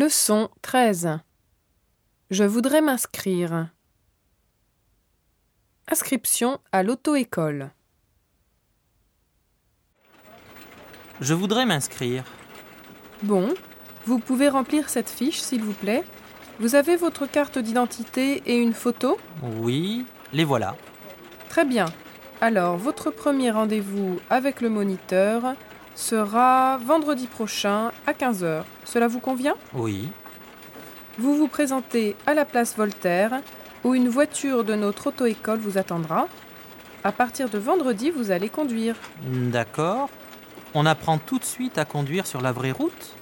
Leçon 13. Je voudrais m'inscrire. Inscription à l'auto-école. Je voudrais m'inscrire. Bon, vous pouvez remplir cette fiche s'il vous plaît. Vous avez votre carte d'identité et une photo? Oui, les voilà. Très bien. Alors, votre premier rendez-vous avec le moniteur sera vendredi prochain à 15h. Cela vous convient? Oui. Vous vous présentez à la place Voltaire où une voiture de notre auto-école vous attendra. À partir de vendredi, vous allez conduire. D'accord. On apprend tout de suite à conduire sur la vraie route?